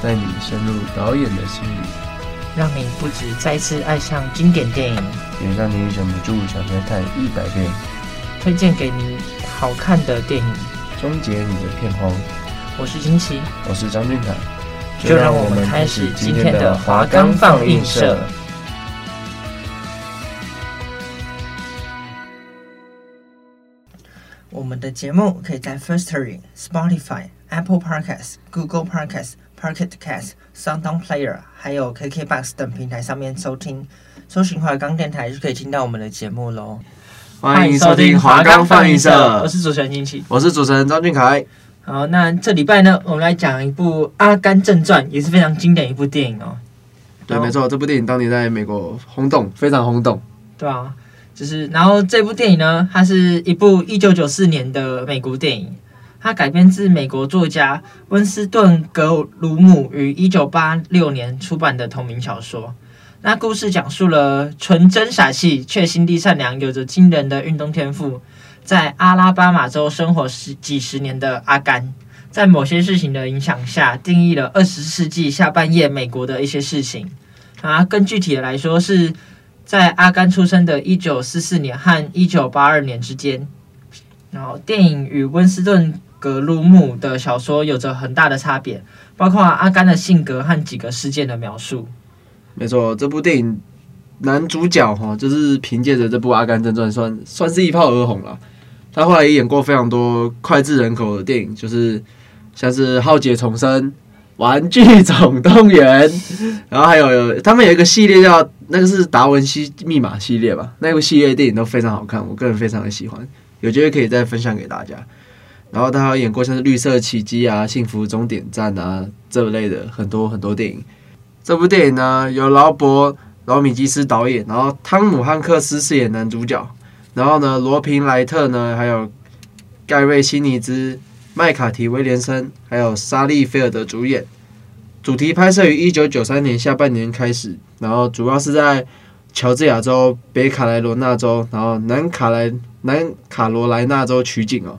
带你深入导演的心里，让你不止再次爱上经典电影，也让你忍不住想再看一百遍。推荐给你好看的电影，终结你的片荒。我是金奇，我是张俊凯，就让我们开始今天的华冈放映社。我们的节目可以在 Firstory、Spotify、Apple Podcasts、Google Podcasts。Pocket Cast、SoundOn Player，还有 KKBox 等平台上面收听，搜寻华冈电台就可以听到我们的节目喽。欢迎收听华冈放映社，我是主持人金奇，我是主持人张俊凯。好，那这礼拜呢，我们来讲一部《阿甘正传》，也是非常经典一部电影哦。对，没错，这部电影当年在美国轰动，非常轰动。对啊，就是然后这部电影呢，它是一部一九九四年的美国电影。它改编自美国作家温斯顿·格鲁姆于一九八六年出版的同名小说。那故事讲述了纯真傻气却心地善良、有着惊人的运动天赋，在阿拉巴马州生活十几十年的阿甘，在某些事情的影响下，定义了二十世纪下半叶美国的一些事情。啊，更具体的来说，是在阿甘出生的一九四四年和一九八二年之间。然后，电影与温斯顿。格鲁姆的小说有着很大的差别，包括阿甘的性格和几个事件的描述。没错，这部电影男主角哈，就是凭借着这部《阿甘正传》算算是一炮而红了。他后来也演过非常多脍炙人口的电影，就是像是《浩劫重生》《玩具总动员》，然后还有，有他们有一个系列叫那个是《达文西密码》系列吧，那部系列电影都非常好看，我个人非常的喜欢，有机会可以再分享给大家。然后他还有演过像是《绿色奇迹》啊、《幸福终点站》啊这类的很多很多电影。这部电影呢，由劳勃·劳米基斯导演，然后汤姆·汉克斯饰演男主角，然后呢，罗平·莱特呢，还有盖瑞·辛尼兹、麦卡提·威廉森，还有莎莉·菲尔德主演。主题拍摄于一九九三年下半年开始，然后主要是在乔治亚州、北卡莱罗纳州，然后南卡莱南卡罗来纳州取景哦。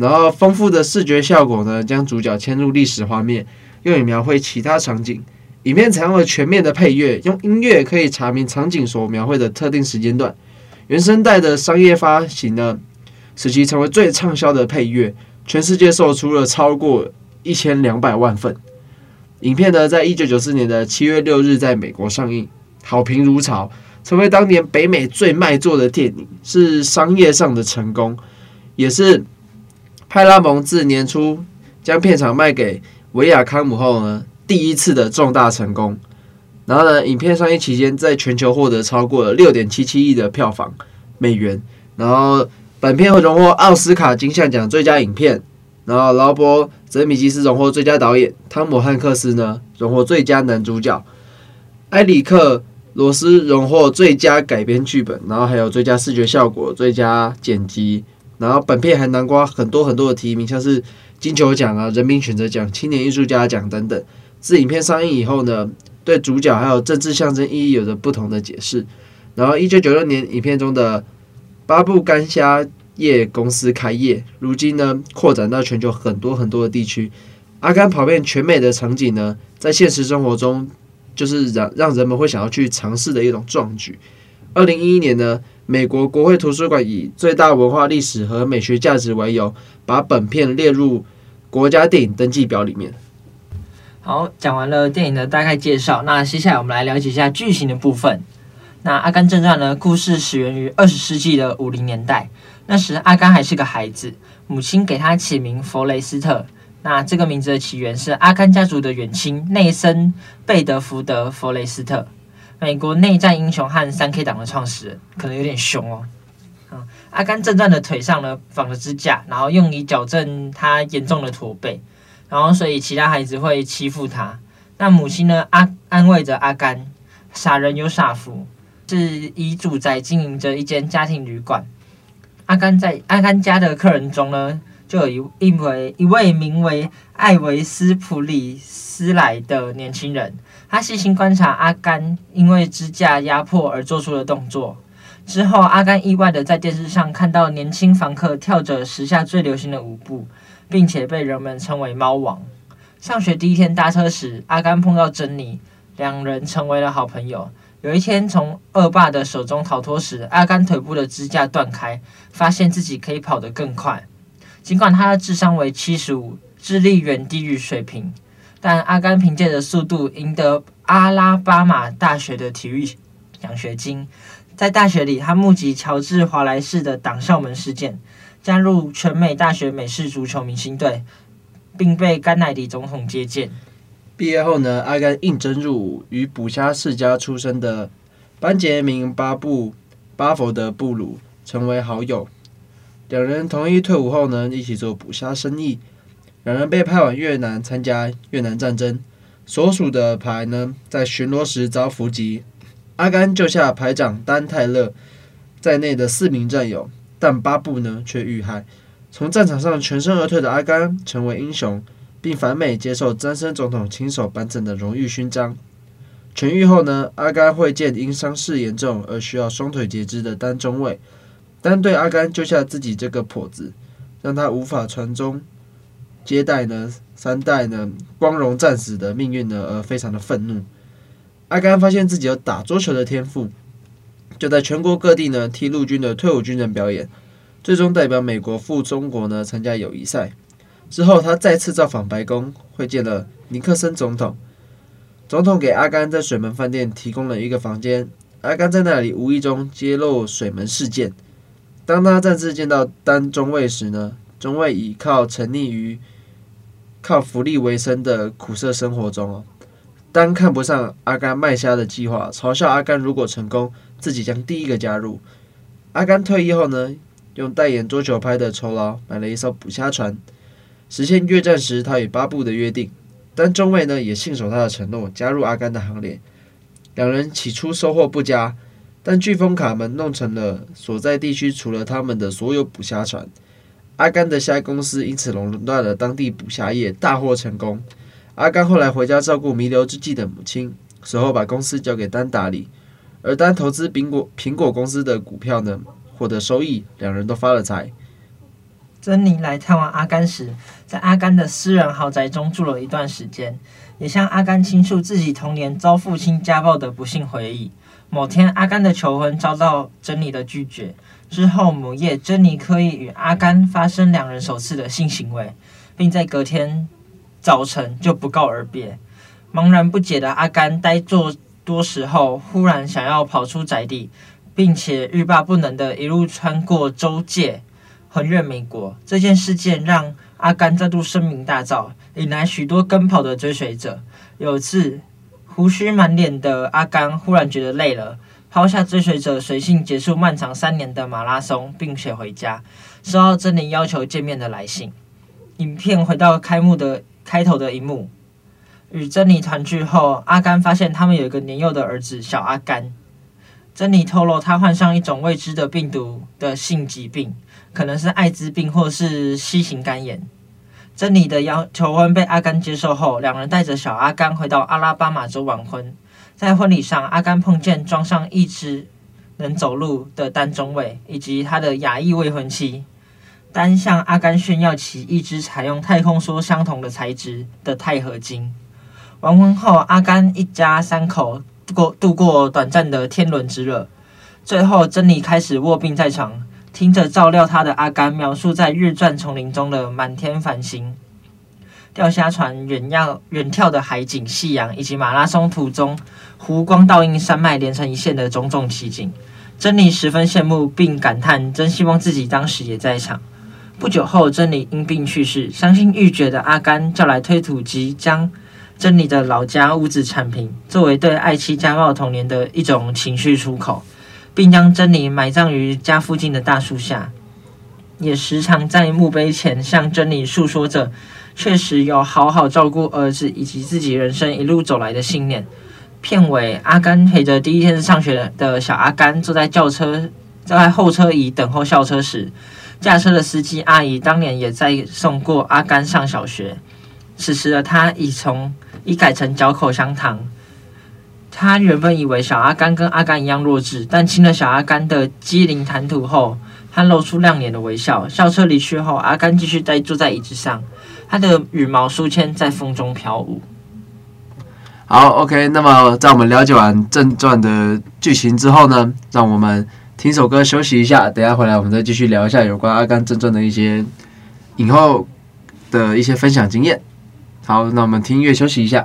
然后丰富的视觉效果呢，将主角牵入历史画面，用以描绘其他场景。影片采用了全面的配乐，用音乐可以查明场景所描绘的特定时间段。原声带的商业发行呢，使其成为最畅销的配乐，全世界售出了超过一千两百万份。影片呢，在一九九四年的七月六日在美国上映，好评如潮，成为当年北美最卖座的电影，是商业上的成功，也是。派拉蒙自年初将片场卖给维亚康姆后呢，第一次的重大成功。然后呢，影片上映期间在全球获得超过了六点七七亿的票房美元。然后本片会荣获奥斯卡金像奖最佳影片。然后劳勃·泽米基斯荣获最佳导演，汤姆·汉克斯呢荣获最佳男主角，埃里克·罗斯荣获最佳改编剧本，然后还有最佳视觉效果、最佳剪辑。然后本片还囊括很多很多的提名，像是金球奖啊、人民选择奖、青年艺术家奖等等。自影片上映以后呢，对主角还有政治象征意义有着不同的解释。然后，一九九六年影片中的巴布甘虾业公司开业，如今呢扩展到全球很多很多的地区。阿甘跑遍全美的场景呢，在现实生活中就是让让人们会想要去尝试的一种壮举。二零一一年呢。美国国会图书馆以最大文化历史和美学价值为由，把本片列入国家电影登记表里面。好，讲完了电影的大概介绍，那接下来我们来了解一下剧情的部分。那《阿甘正传》呢，故事始源于二十世纪的五零年代，那时阿甘还是个孩子，母亲给他起名弗雷斯特。那这个名字的起源是阿甘家族的远亲内森贝德福德弗雷斯特。美国内战英雄和三 K 党的创始人，可能有点凶哦。嗯，阿甘正传的腿上呢绑着支架，然后用以矫正他严重的驼背，然后所以其他孩子会欺负他。那母亲呢，安安慰着阿甘，傻人有傻福，是以主宅经营着一间家庭旅馆。阿甘在阿甘家的客人中呢，就有一一位一位名为艾维斯普里斯莱的年轻人。他细心观察阿甘因为支架压迫而做出的动作。之后，阿甘意外的在电视上看到年轻房客跳着时下最流行的舞步，并且被人们称为“猫王”。上学第一天搭车时，阿甘碰到珍妮，两人成为了好朋友。有一天，从恶霸的手中逃脱时，阿甘腿部的支架断开，发现自己可以跑得更快。尽管他的智商为七十五，智力远低于水平，但阿甘凭借着速度赢得阿拉巴马大学的体育奖学金。在大学里，他目击乔治华莱士的挡校门事件，加入全美大学美式足球明星队，并被甘乃迪总统接见。毕业后呢，阿甘应征入伍，与捕虾世家出身的班杰明·巴布·巴佛德布鲁成为好友。两人同意退伍后呢，一起做捕虾生意。两人被派往越南参加越南战争，所属的排呢，在巡逻时遭伏击。阿甘救下排长丹泰勒在内的四名战友，但巴布呢却遇害。从战场上全身而退的阿甘成为英雄。并返美接受詹森总统亲手颁赠的荣誉勋章。痊愈后呢，阿甘会见因伤势严重而需要双腿截肢的丹中尉。丹对阿甘救下自己这个跛子，让他无法传宗接待呢三代呢光荣战死的命运呢而非常的愤怒。阿甘发现自己有打桌球的天赋，就在全国各地呢替陆军的退伍军人表演，最终代表美国赴中国呢参加友谊赛。之后，他再次造访白宫，会见了尼克森总统。总统给阿甘在水门饭店提供了一个房间。阿甘在那里无意中揭露水门事件。当他再次见到丹中尉时呢，中尉已靠沉溺于靠福利为生的苦涩生活中哦。丹看不上阿甘卖虾的计划，嘲笑阿甘如果成功，自己将第一个加入。阿甘退役后呢，用代言桌球拍的酬劳买了一艘捕虾船。实现越战时他与巴布的约定，但中尉呢也信守他的承诺，加入阿甘的行列。两人起初收获不佳，但飓风卡门弄成了所在地区除了他们的所有捕虾船。阿甘的虾公司因此垄断了当地捕虾业，大获成功。阿甘后来回家照顾弥留之际的母亲，随后把公司交给丹打理。而丹投资苹果苹果公司的股票呢，获得收益，两人都发了财。珍妮来探望阿甘时，在阿甘的私人豪宅中住了一段时间，也向阿甘倾诉自己童年遭父亲家暴的不幸回忆。某天，阿甘的求婚遭到珍妮的拒绝。之后，某夜，珍妮刻意与阿甘发生两人首次的性行为，并在隔天早晨就不告而别。茫然不解的阿甘呆坐多时后，忽然想要跑出宅地，并且欲罢不能的一路穿过州界。横越美国，这件事件让阿甘再度声名大噪，引来许多跟跑的追随者。有次，胡须满脸的阿甘忽然觉得累了，抛下追随者，随性结束漫长三年的马拉松，并且回家，收到珍妮要求见面的来信。影片回到开幕的开头的一幕，与珍妮团聚后，阿甘发现他们有一个年幼的儿子小阿甘。珍妮透露，他患上一种未知的病毒的性疾病。可能是艾滋病或是 C 型肝炎。珍妮的要求婚被阿甘接受后，两人带着小阿甘回到阿拉巴马州完婚。在婚礼上，阿甘碰见装上一只能走路的丹中尉以及他的亚裔未婚妻。丹向阿甘炫耀起一只采用太空梭相同的材质的钛合金。完婚后，阿甘一家三口度过度过短暂的天伦之乐。最后，珍妮开始卧病在床。听着照料她的阿甘描述在日转丛林中的满天繁星、钓虾船远要远眺的海景、夕阳，以及马拉松途中湖光倒映、山脉连成一线的种种奇景，珍妮十分羡慕并感叹，真希望自己当时也在场。不久后，珍妮因病去世，伤心欲绝的阿甘叫来推土机，将珍妮的老家屋子铲平，作为对爱妻家暴童年的一种情绪出口。并将珍妮埋葬于家附近的大树下，也时常在墓碑前向珍妮诉说着确实有好好照顾儿子以及自己人生一路走来的信念。片尾，阿甘陪着第一天上学的小阿甘坐在轿车坐，在候车椅等候校车时，驾车的司机阿姨当年也在送过阿甘上小学。此时的他已从已改成嚼口香糖。他原本以为小阿甘跟阿甘一样弱智，但亲了小阿甘的机灵谈吐后，他露出亮脸的微笑。校车离去后，阿甘继续呆坐在椅子上，他的羽毛书签在风中飘舞。好，OK，那么在我们了解完正传的剧情之后呢，让我们听首歌休息一下，等下回来我们再继续聊一下有关《阿甘正传》的一些影后的一些分享经验。好，那我们听音乐休息一下。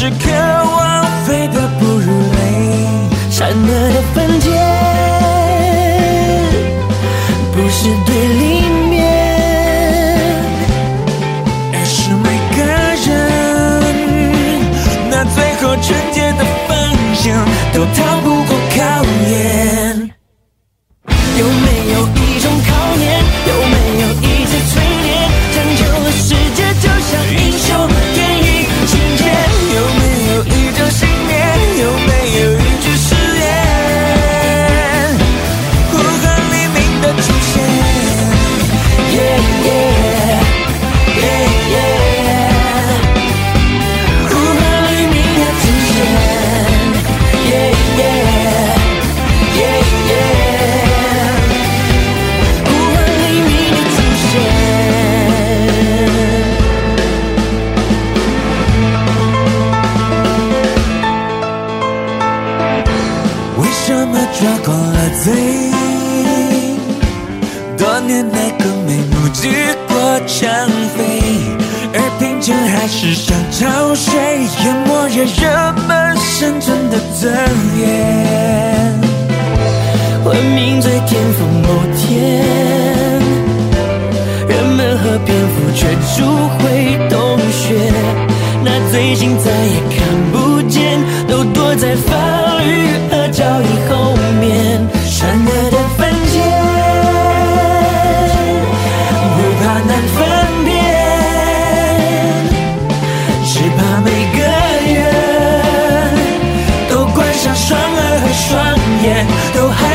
Just. 醉多年来更没目击过抢飞而平静还是想找谁淹没着人们深存的尊严文明在巅峰某天人们和蝙蝠却逐回洞穴那最近再也看都还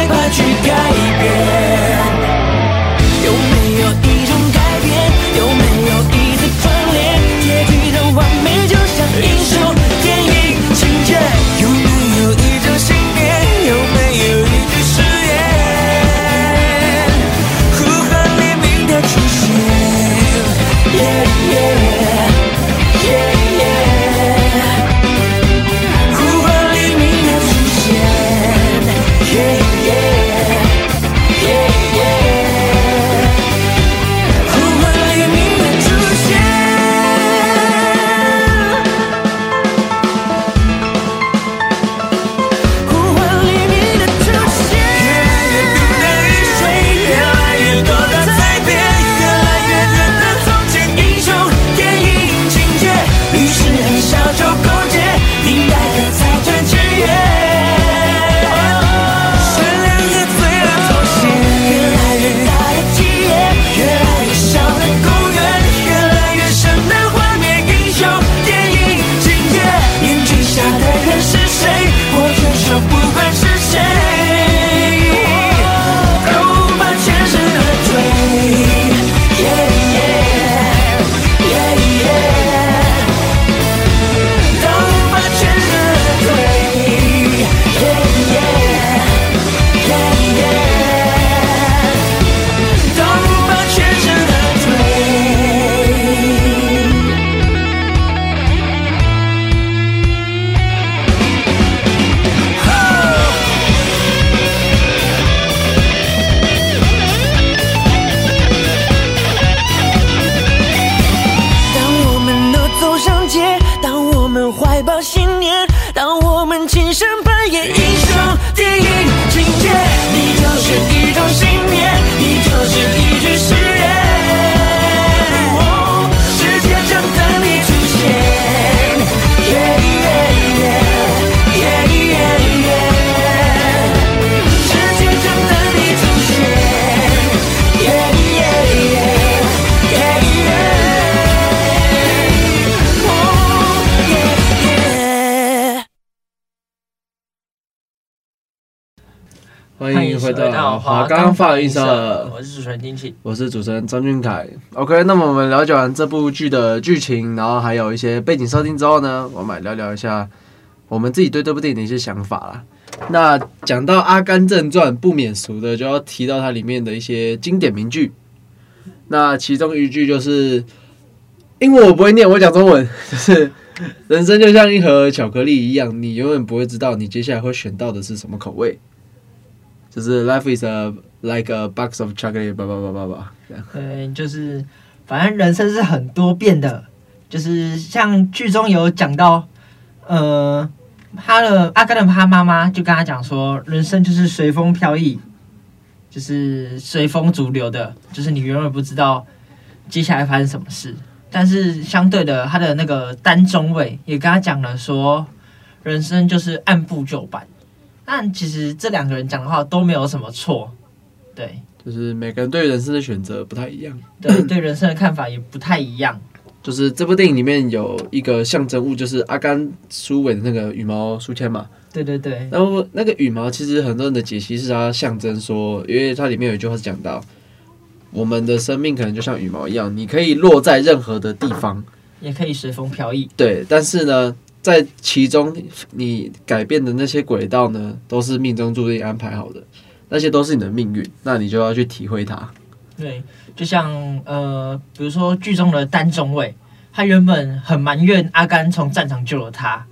回到华冈放映社，我是主持人丁奇，我是主持人张俊凯。OK，那么我们了解完这部剧的剧情，然后还有一些背景设定之后呢，我们来聊聊一下我们自己对这部电影的一些想法啦。那讲到《阿甘正传》，不免俗的就要提到它里面的一些经典名句。那其中一句就是，英文我不会念，我讲中文，就是人生就像一盒巧克力一样，你永远不会知道你接下来会选到的是什么口味。就是 life is a like a box of chocolate，叭叭叭叭叭，这样。对，就是反正人生是很多变的，就是像剧中有讲到，呃，他的阿甘的他妈妈就跟他讲说，人生就是随风飘逸，就是随风逐流的，就是你永远不知道接下来发生什么事。但是相对的，他的那个单中尉也跟他讲了说，人生就是按部就班。但其实这两个人讲的话都没有什么错，对，就是每个人对人生的选择不太一样，对，对人生的看法也不太一样。就是这部电影里面有一个象征物，就是阿甘书伟的那个羽毛书签嘛，对对对。然后那个羽毛其实很多人的解析是它象征说，因为它里面有一句话是讲到，我们的生命可能就像羽毛一样，你可以落在任何的地方，也可以随风飘逸。对，但是呢。在其中，你改变的那些轨道呢，都是命中注定安排好的，那些都是你的命运，那你就要去体会它。对，就像呃，比如说剧中的单中尉，他原本很埋怨阿甘从战场救了他，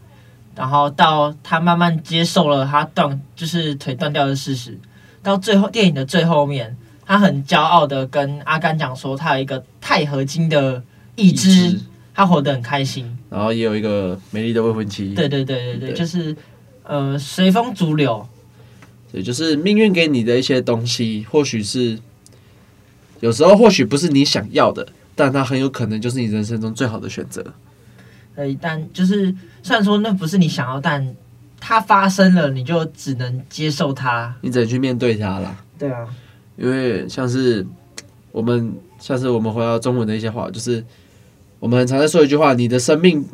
然后到他慢慢接受了他断就是腿断掉的事实，到最后电影的最后面，他很骄傲的跟阿甘讲说，他有一个钛合金的义肢。他活得很开心，然后也有一个美丽的未婚妻。对对对对对，对就是呃随风逐流。对，就是命运给你的一些东西，或许是有时候或许不是你想要的，但它很有可能就是你人生中最好的选择。呃，但就是虽然说那不是你想要，但它发生了，你就只能接受它，你只能去面对它了。对啊，因为像是我们，像是我们回到中文的一些话，就是。我们常在说一句话：你的生命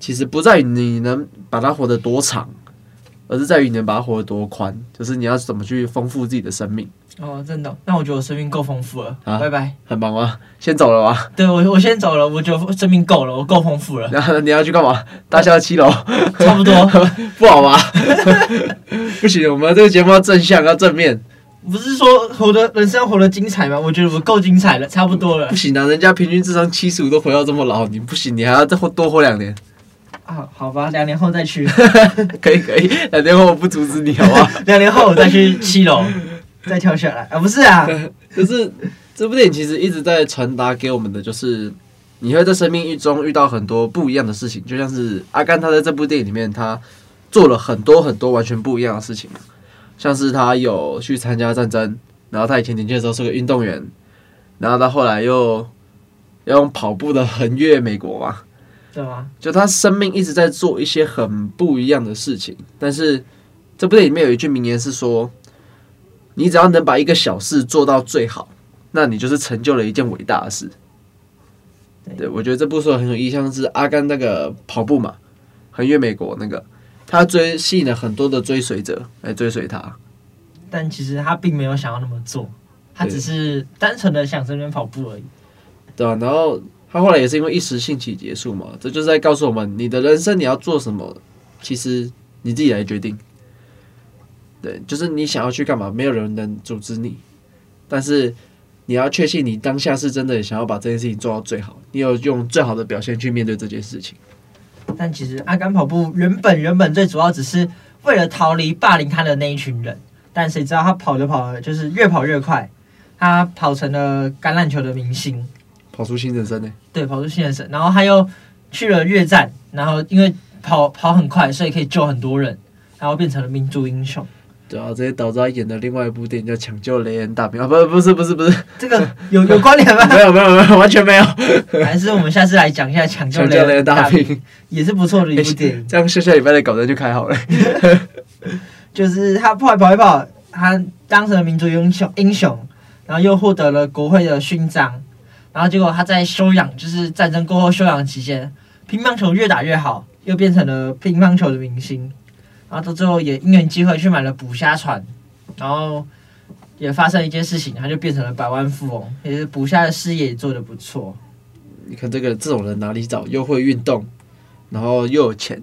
其实不在于你能把它活得多长，而是在于你能把它活得多宽。就是你要怎么去丰富自己的生命。哦，真的？那我觉得我生命够丰富了。啊，拜拜，很忙吗？先走了吗？对，我我先走了。我觉得生命够了，我够丰富了。然 后你要去干嘛？大厦七楼？差不多。不好吧？不行，我们这个节目要正向，要正面。不是说活的人生活得精彩吗？我觉得我够精彩了，差不多了。不行啊，人家平均智商七十五都活到这么老，你不行，你还要再活多活两年。啊，好吧，两年后再去。可以可以，两年后我不阻止你，好不好？两年后我再去七楼，再跳下来啊？不是啊，可是这部电影其实一直在传达给我们的，就是你会在生命中遇到很多不一样的事情，就像是阿甘他在这部电影里面，他做了很多很多完全不一样的事情。像是他有去参加战争，然后他以前年轻的时候是个运动员，然后他后来又要用跑步的横越美国嘛，对吗？就他生命一直在做一些很不一样的事情，但是这部电影里面有一句名言是说：“你只要能把一个小事做到最好，那你就是成就了一件伟大的事。”对，我觉得这部说很有意像，是阿甘那个跑步嘛，横越美国那个。他追吸引了很多的追随者来追随他，但其实他并没有想要那么做，他只是单纯的想这边跑步而已。对啊，然后他后来也是因为一时兴起结束嘛，这就是在告诉我们，你的人生你要做什么，其实你自己来决定。对，就是你想要去干嘛，没有人能阻止你，但是你要确信你当下是真的想要把这件事情做到最好，你有用最好的表现去面对这件事情。但其实阿甘跑步原本原本最主要只是为了逃离霸凌他的那一群人，但谁知道他跑着跑着就是越跑越快，他跑成了橄榄球的明星，跑出新人生呢？对，跑出新人生，然后他又去了越战，然后因为跑跑很快，所以可以救很多人，然后变成了民族英雄。对啊，这些导致他演的另外一部电影叫《抢救雷恩大兵》啊，不，不是，不是，不是，这个有有关联吗？没有，没有，没有，完全没有。还是我们下次来讲一下《抢救雷恩大兵》，也是不错的一部电影。这样下下礼拜的稿子就开好了。就是他跑一跑一跑，他当成了民族英雄英雄，然后又获得了国会的勋章，然后结果他在休养，就是战争过后休养期间，乒乓球越打越好，又变成了乒乓球的明星。然后到最后也因缘机会去买了捕虾船，然后也发生一件事情，他就变成了百万富翁，也是捕虾的事业也做得不错。你看这个这种人哪里找？又会运动，然后又有钱，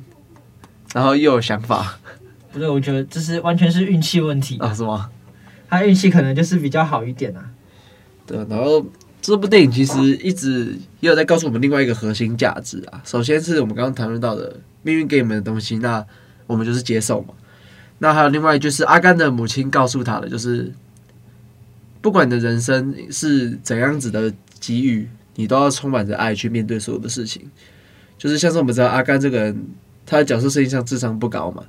然后又有想法。不对，我觉得这是完全是运气问题啊？是吗？他运气可能就是比较好一点啊。对，然后这部电影其实一直也有在告诉我们另外一个核心价值啊。首先是我们刚刚谈论到的命运给你们的东西，那。我们就是接受嘛。那还有另外就是阿甘的母亲告诉他的，就是不管你的人生是怎样子的机遇，你都要充满着爱去面对所有的事情。就是像是我们知道阿甘这个人，他的角色设定上智商不高嘛，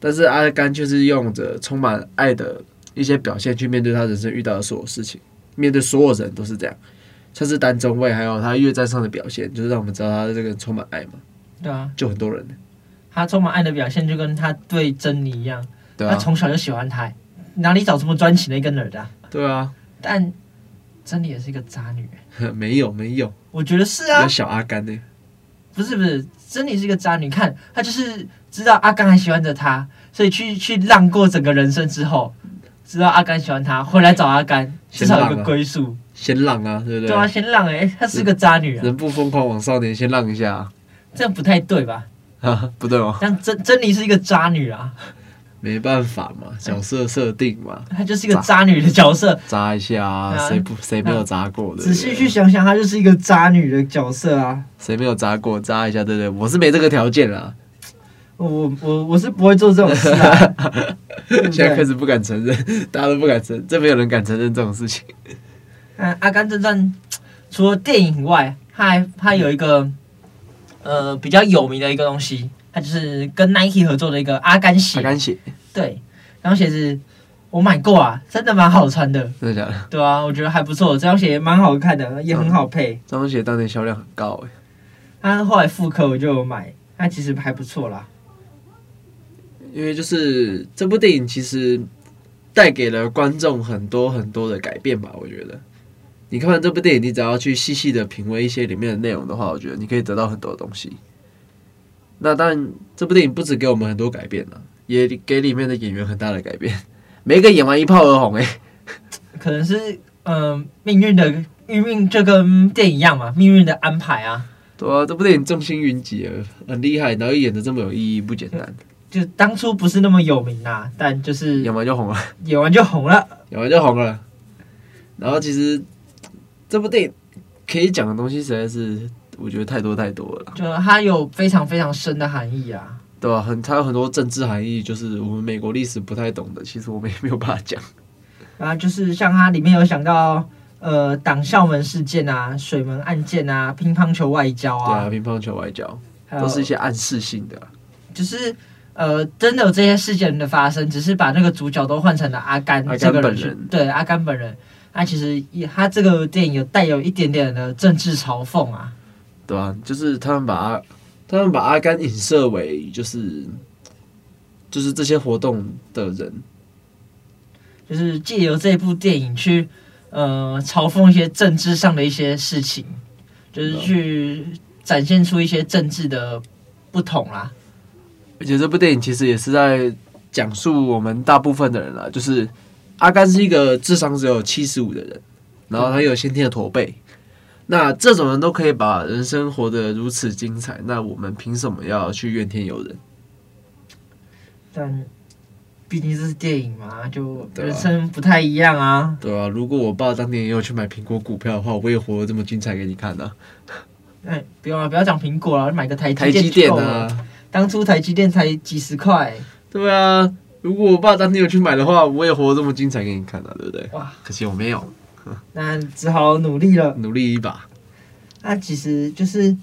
但是阿甘却是用着充满爱的一些表现去面对他人生遇到的所有事情，面对所有人都是这样。像是单中卫，还有他越战上的表现，就是让我们知道他的这个人充满爱嘛。对啊，就很多人。他充满爱的表现，就跟他对珍妮一样。对啊，他从小就喜欢他，哪里找这么专情的一个女的啊？对啊，但珍妮也是一个渣女。没有没有，我觉得是啊。小阿甘呢？不是不是，珍妮是一个渣女。看她就是知道阿甘还喜欢着她，所以去去浪过整个人生之后，知道阿甘喜欢她，回来找阿甘，至少有个归宿。先浪啊，对不对？对啊，先浪哎、欸，她是个渣女啊。人不疯狂枉少年，先浪一下。这样不太对吧？啊，不对吗？但珍珍妮是一个渣女啊，没办法嘛，角色设定嘛，她就是一个渣女的角色，渣一下啊，谁不谁没有渣过的？仔细去想想，她就是一个渣女的角色啊，谁没有渣过？渣一下，对不对？我是没这个条件啦，我我我是不会做这种事啊，现在开始不敢承认，大家都不敢承认，这没有人敢承认这种事情。嗯，《阿甘正传》除了电影以外，它还它有一个。呃，比较有名的一个东西，它就是跟 Nike 合作的一个阿甘鞋。阿甘鞋，对，这双鞋子我买过啊，真的蛮好穿的。真的假的？对啊，我觉得还不错，这双鞋蛮好看的，也很好配。这双鞋当年销量很高诶。它后来复刻我就有买，它其实还不错啦。因为就是这部电影其实带给了观众很多很多的改变吧，我觉得。你看完这部电影，你只要去细细的品味一些里面的内容的话，我觉得你可以得到很多东西。那当然，这部电影不止给我们很多改变了，也给里面的演员很大的改变。每一个演完一炮而红，哎，可能是嗯、呃、命运的命运就跟电影一样嘛，命运的安排啊。对啊，这部电影众星云集，很厉害，然后演的这么有意义，不简单。就当初不是那么有名啊，但就是演完就红了，演完就红了，演完就红了。然后其实。这部电影可以讲的东西实在是，我觉得太多太多了。就它有非常非常深的含义啊，对吧？很，它有很多政治含义，就是我们美国历史不太懂的，其实我们也没有办法讲。啊，就是像它里面有想到，呃，党校门事件啊，水门案件啊，乒乓球外交啊，对啊，乒乓球外交都是一些暗示性的。就是呃，真的有这些事件的发生，只是把那个主角都换成了阿甘这个人，阿甘本人，对，阿甘本人。那其实也，他这个电影有带有一点点的政治嘲讽啊，对啊，就是他们把阿，他们把阿甘影射为就是，就是这些活动的人，就是借由这部电影去呃嘲讽一些政治上的一些事情，就是去展现出一些政治的不同啦。而且这部电影其实也是在讲述我们大部分的人啦，就是。阿甘是一个智商只有七十五的人，然后他有先天的驼背，那这种人都可以把人生活得如此精彩，那我们凭什么要去怨天尤人？但毕竟这是电影嘛，就人生不太一样啊。对啊，如果我爸当年也有去买苹果股票的话，我也活得这么精彩给你看呢、啊。哎，不用了，不要讲苹果了，买个台台积电啊，当初台积电才几十块。对啊。如果我爸当天有去买的话，我也活得这么精彩给你看啊，对不对？哇，可惜我没有，那只好努力了，努力一把。那其实就是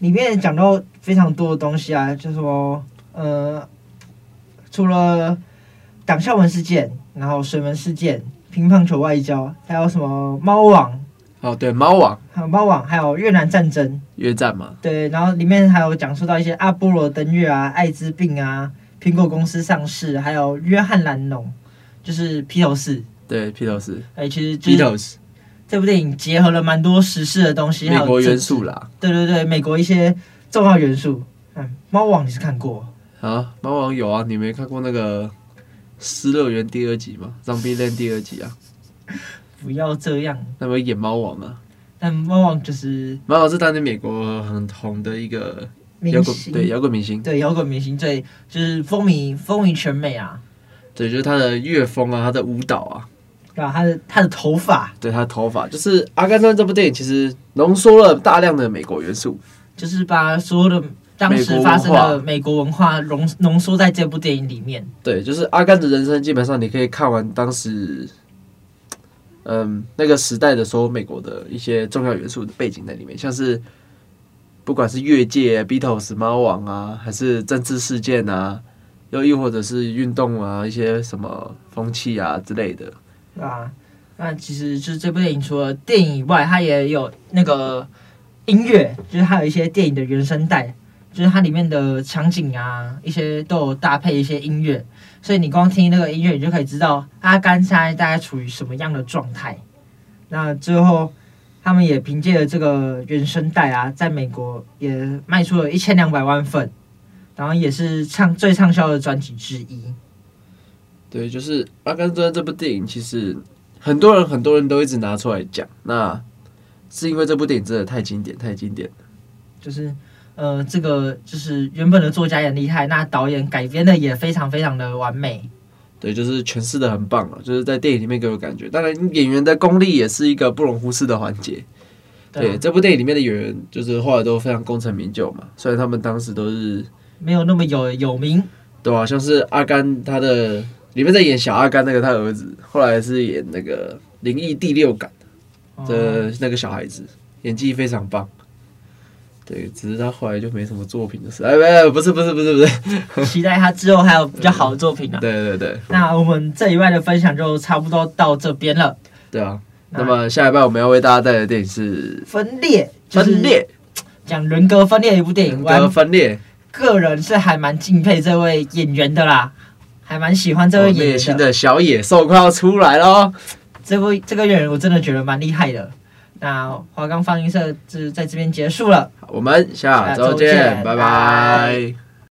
里面讲到非常多的东西啊，就是说呃，除了党校门事件，然后水门事件、乒乓球外交，还有什么猫网。哦，对，猫网，还有猫网，还有越南战争，越战嘛。对，然后里面还有讲述到一些阿波罗登月啊、艾滋病啊、苹果公司上市，还有约翰兰农，就是披头士。对，披头士。哎，其实披头士这部电影结合了蛮多时事的东西，美国元素啦。对对对，美国一些重要元素。嗯，猫王你是看过？啊，猫王有啊，你没看过那个《失乐园》第二集吗？Zombieland 第二集啊。不要这样。那么演猫王啊？但猫王就是猫王是当年美国很红的一个摇滚，对摇滚明星，对摇滚明星，最就是风靡风靡全美啊。对，就是他的乐风啊，他的舞蹈啊，对啊，他的他的头发，对他的头发，就是《阿甘正传》这部电影其实浓缩了大量的美国元素，就是把所有的当时发生的美国文化浓浓缩在这部电影里面。对，就是阿甘的人生，基本上你可以看完当时。嗯，那个时代的所有美国的一些重要元素的背景在里面，像是不管是越界、Beatles、猫王啊，还是政治事件啊，又又或者是运动啊，一些什么风气啊之类的。啊，那其实就是这部电影除了电影以外，它也有那个音乐，就是还有一些电影的原声带，就是它里面的场景啊，一些都有搭配一些音乐。所以你光听那个音乐，你就可以知道阿甘现在大概处于什么样的状态。那最后，他们也凭借着这个原声带啊，在美国也卖出了一千两百万份，然后也是畅最畅销的专辑之一。对，就是《阿甘正传》这部电影，其实很多人很多人都一直拿出来讲，那是因为这部电影真的太经典，太经典了，就是。呃，这个就是原本的作家也厉害，那导演改编的也非常非常的完美。对，就是诠释的很棒了，就是在电影里面给我感觉。当然，演员的功力也是一个不容忽视的环节。对，对，这部电影里面的演员，就是后来都非常功成名就嘛。虽然他们当时都是没有那么有有名，对啊，像是阿甘他的里面在演小阿甘那个他儿子，后来是演那个《灵异第六感》的那个小孩子，演技非常棒。对，只是他后来就没什么作品的事。哎，没，不是，不是，不是，不是。期待他之后还有比较好的作品啊。对对对。那我们这一外的分享就差不多到这边了。对啊。那么下一半我们要为大家带来的电影是《分裂》，分裂，讲人格分裂的一部电影。人格分裂。个人是还蛮敬佩这位演员的啦，还蛮喜欢这位演员的。新的小野兽快要出来喽。这位这个演员我真的觉得蛮厉害的。那华冈放映社就在这边结束了，我们下周见。拜拜。